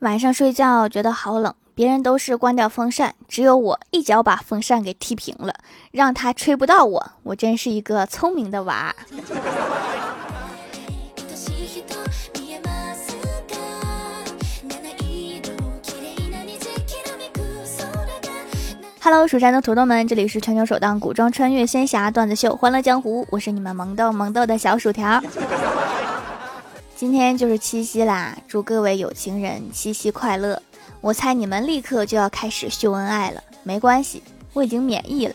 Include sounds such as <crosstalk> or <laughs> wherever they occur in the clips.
晚上睡觉觉得好冷，别人都是关掉风扇，只有我一脚把风扇给踢平了，让它吹不到我。我真是一个聪明的娃。Hello，蜀山的土豆们，这里是全球首档古装穿越仙侠段子秀《欢乐江湖》，我是你们萌豆萌豆的小薯条。今天就是七夕啦，祝各位有情人七夕快乐！我猜你们立刻就要开始秀恩爱了，没关系，我已经免疫了。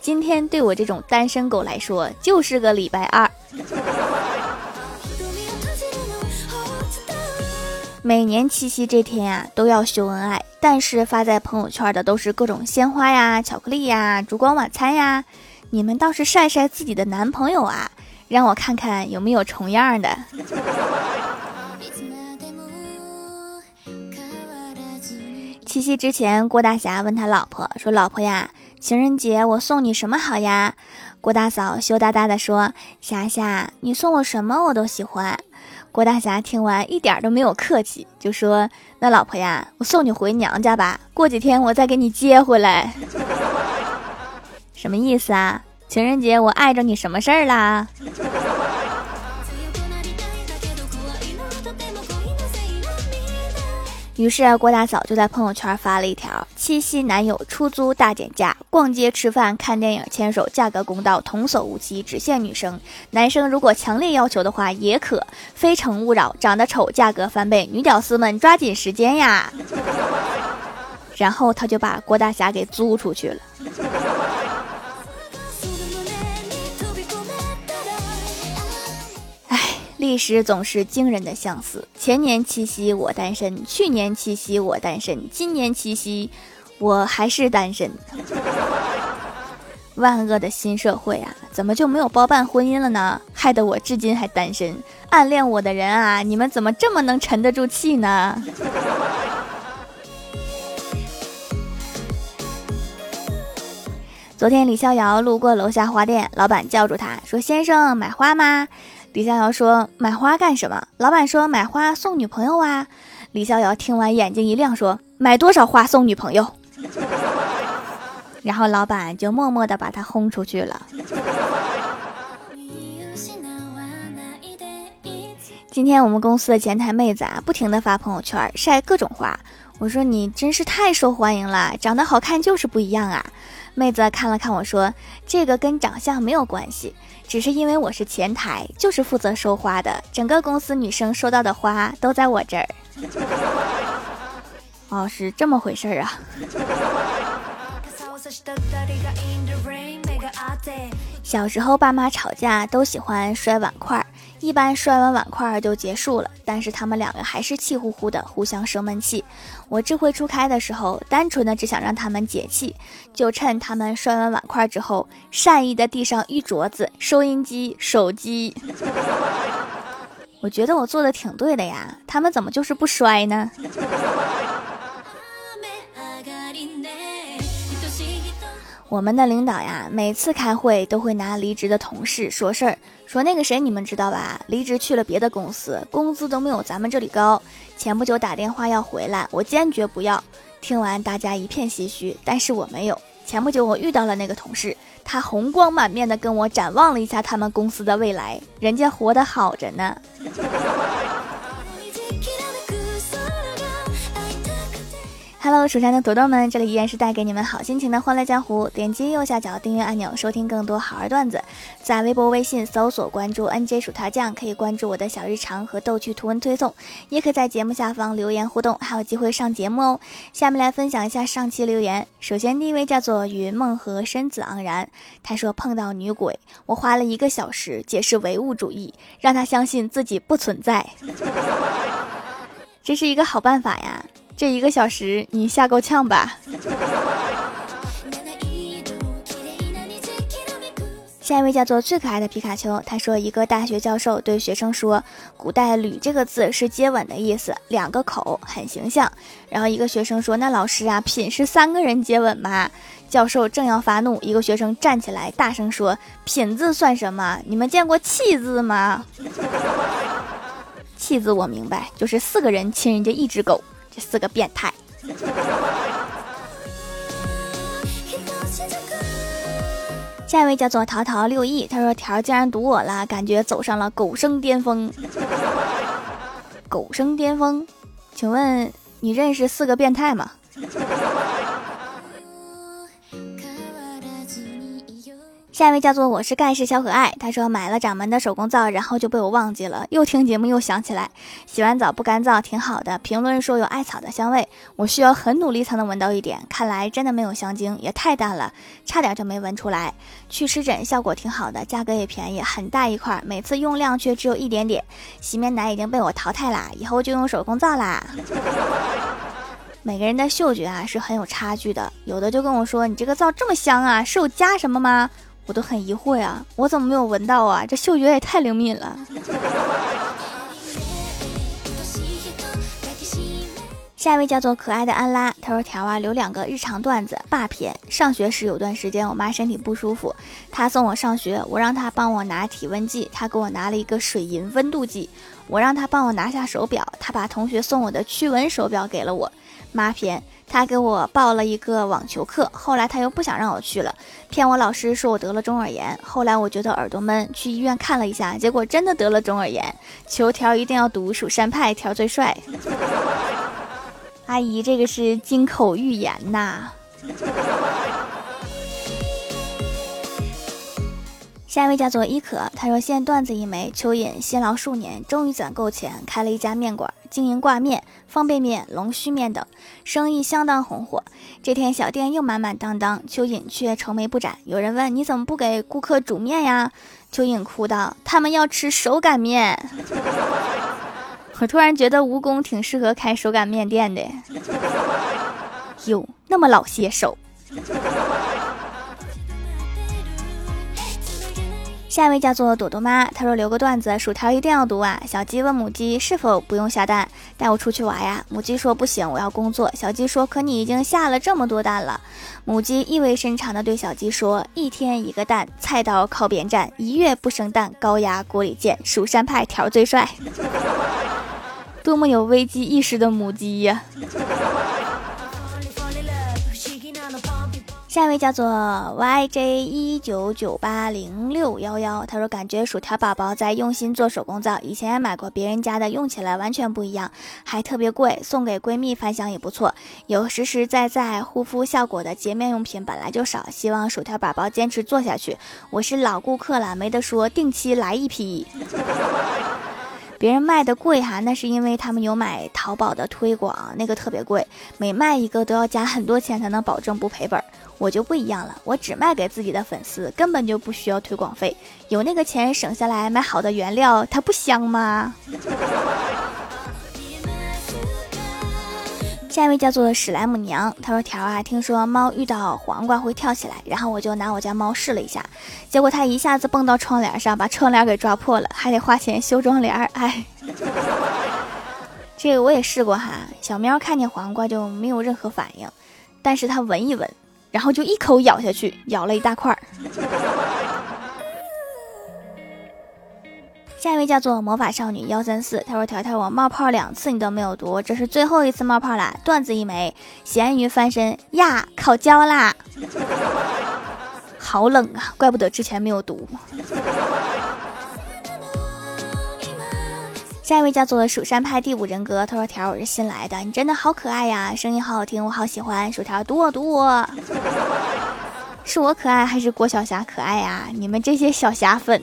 今天对我这种单身狗来说就是个礼拜二。<laughs> 每年七夕这天啊，都要秀恩爱，但是发在朋友圈的都是各种鲜花呀、巧克力呀、烛光晚餐呀，你们倒是晒晒自己的男朋友啊！让我看看有没有重样的。<laughs> 七夕之前，郭大侠问他老婆说：“老婆呀，情人节我送你什么好呀？”郭大嫂羞答答的说：“霞霞，你送我什么我都喜欢。”郭大侠听完一点都没有客气，就说：“那老婆呀，我送你回娘家吧，过几天我再给你接回来。”什么意思啊？情人节我碍着你什么事儿啦？<laughs> 于是郭大嫂就在朋友圈发了一条：七夕男友出租大减价，逛街吃饭看电影牵手，价格公道，童叟无欺，只限女生。男生如果强烈要求的话也可。非诚勿扰，长得丑价格翻倍，女屌丝们抓紧时间呀！<laughs> 然后他就把郭大侠给租出去了。历史总是惊人的相似。前年七夕我单身，去年七夕我单身，今年七夕我还是单身。万恶的新社会啊，怎么就没有包办婚姻了呢？害得我至今还单身。暗恋我的人啊，你们怎么这么能沉得住气呢？昨天李逍遥路过楼下花店，老板叫住他说：“先生，买花吗？”李逍遥说：“买花干什么？”老板说：“买花送女朋友啊。”李逍遥听完眼睛一亮，说：“买多少花送女朋友？” <laughs> 然后老板就默默地把他轰出去了。今天我们公司的前台妹子啊，不停的发朋友圈晒各种花。我说：“你真是太受欢迎了，长得好看就是不一样啊。”妹子看了看我说：“这个跟长相没有关系。”只是因为我是前台，就是负责收花的，整个公司女生收到的花都在我这儿。<laughs> 哦，是这么回事儿啊。小时候爸妈吵架都喜欢摔碗筷。一般摔完碗筷就结束了，但是他们两个还是气呼呼的，互相生闷气。我智慧初开的时候，单纯的只想让他们解气，就趁他们摔完碗筷之后，善意的递上玉镯子收音机、手机。<laughs> 我觉得我做的挺对的呀，他们怎么就是不摔呢？我们的领导呀，每次开会都会拿离职的同事说事儿，说那个谁，你们知道吧？离职去了别的公司，工资都没有咱们这里高。前不久打电话要回来，我坚决不要。听完大家一片唏嘘，但是我没有。前不久我遇到了那个同事，他红光满面的跟我展望了一下他们公司的未来，人家活得好着呢。Hello，蜀山的土豆们，这里依然是带给你们好心情的欢乐江湖。点击右下角订阅按钮，收听更多好玩段子。在微博、微信搜索关注 NJ 薯条酱，可以关注我的小日常和逗趣图文推送，也可以在节目下方留言互动，还有机会上节目哦。下面来分享一下上期留言。首先，第一位叫做云梦和身子盎然，他说碰到女鬼，我花了一个小时解释唯物主义，让他相信自己不存在。这是一个好办法呀。这一个小时你吓够呛吧？下一位叫做最可爱的皮卡丘，他说一个大学教授对学生说，古代“吕”这个字是接吻的意思，两个口很形象。然后一个学生说，那老师啊，品是三个人接吻吗？教授正要发怒，一个学生站起来大声说，品字算什么？<laughs> 你们见过气字吗？<laughs> 气字我明白，就是四个人亲人家一只狗。这四个变态。<laughs> 下一位叫做淘淘六亿，他说条竟然堵我了，感觉走上了狗生巅峰。狗生巅峰，请问你认识四个变态吗？下一位叫做我是盖世小可爱，他说买了掌门的手工皂，然后就被我忘记了。又听节目又想起来，洗完澡不干燥挺好的。评论说有艾草的香味，我需要很努力才能闻到一点。看来真的没有香精，也太淡了，差点就没闻出来。去湿疹效果挺好的，价格也便宜，很大一块，每次用量却只有一点点。洗面奶已经被我淘汰啦，以后就用手工皂啦。<laughs> 每个人的嗅觉啊是很有差距的，有的就跟我说你这个皂这么香啊，是有加什么吗？我都很疑惑呀，我怎么没有闻到啊？这嗅觉也太灵敏了。<laughs> 下一位叫做可爱的安拉，他说：“条啊，留两个日常段子，霸篇。上学时有段时间，我妈身体不舒服，她送我上学，我让她帮我拿体温计，她给我拿了一个水银温度计。我让她帮我拿下手表，她把同学送我的驱蚊手表给了我。妈篇。”他给我报了一个网球课，后来他又不想让我去了，骗我老师说我得了中耳炎。后来我觉得耳朵闷，去医院看了一下，结果真的得了中耳炎。求条一定要读蜀山派，条最帅。<laughs> 阿姨，这个是金口玉言呐。下一位叫做伊可，他说现段子一枚，蚯蚓辛劳数年，终于攒够钱，开了一家面馆，经营挂面、方便面、龙须面等，生意相当红火。这天小店又满满当当，蚯蚓却愁眉不展。有人问你怎么不给顾客煮面呀？蚯蚓哭道：他们要吃手擀面。<laughs> 我突然觉得蜈蚣挺适合开手擀面店的，哟，那么老些手。下一位叫做朵朵妈，她说留个段子，薯条一定要读啊。小鸡问母鸡是否不用下蛋，带我出去玩呀？母鸡说不行，我要工作。小鸡说可你已经下了这么多蛋了。母鸡意味深长的对小鸡说，一天一个蛋，菜刀靠边站，一月不生蛋，高压锅里见。蜀山派条最帅，<laughs> 多么有危机意识的母鸡呀！下一位叫做 YJ 一九九八零六幺幺，他说感觉薯条宝宝在用心做手工皂，以前也买过别人家的，用起来完全不一样，还特别贵，送给闺蜜反响也不错。有实实在在护肤效果的洁面用品本来就少，希望薯条宝宝坚持做下去。我是老顾客了，没得说，定期来一批。别人卖的贵哈，那是因为他们有买淘宝的推广，那个特别贵，每卖一个都要加很多钱才能保证不赔本。我就不一样了，我只卖给自己的粉丝，根本就不需要推广费，有那个钱省下来买好的原料，它不香吗？<laughs> 下一位叫做史莱姆娘，她说：“条啊，听说猫遇到黄瓜会跳起来，然后我就拿我家猫试了一下，结果它一下子蹦到窗帘上，把窗帘给抓破了，还得花钱修窗帘。哎，这个我也试过哈，小喵看见黄瓜就没有任何反应，但是它闻一闻。”然后就一口咬下去，咬了一大块儿。<laughs> 下一位叫做魔法少女幺三四，她说：“条条，我冒泡两次你都没有读，这是最后一次冒泡啦。”段子一枚，咸鱼翻身呀，烤焦啦！<laughs> 好冷啊，怪不得之前没有读。下一位叫做蜀山派第五人格，他说：“条，我是新来的，你真的好可爱呀，声音好好听，我好喜欢。”薯条，读我，读我，<laughs> 是我可爱还是郭晓霞可爱呀？你们这些小霞粉。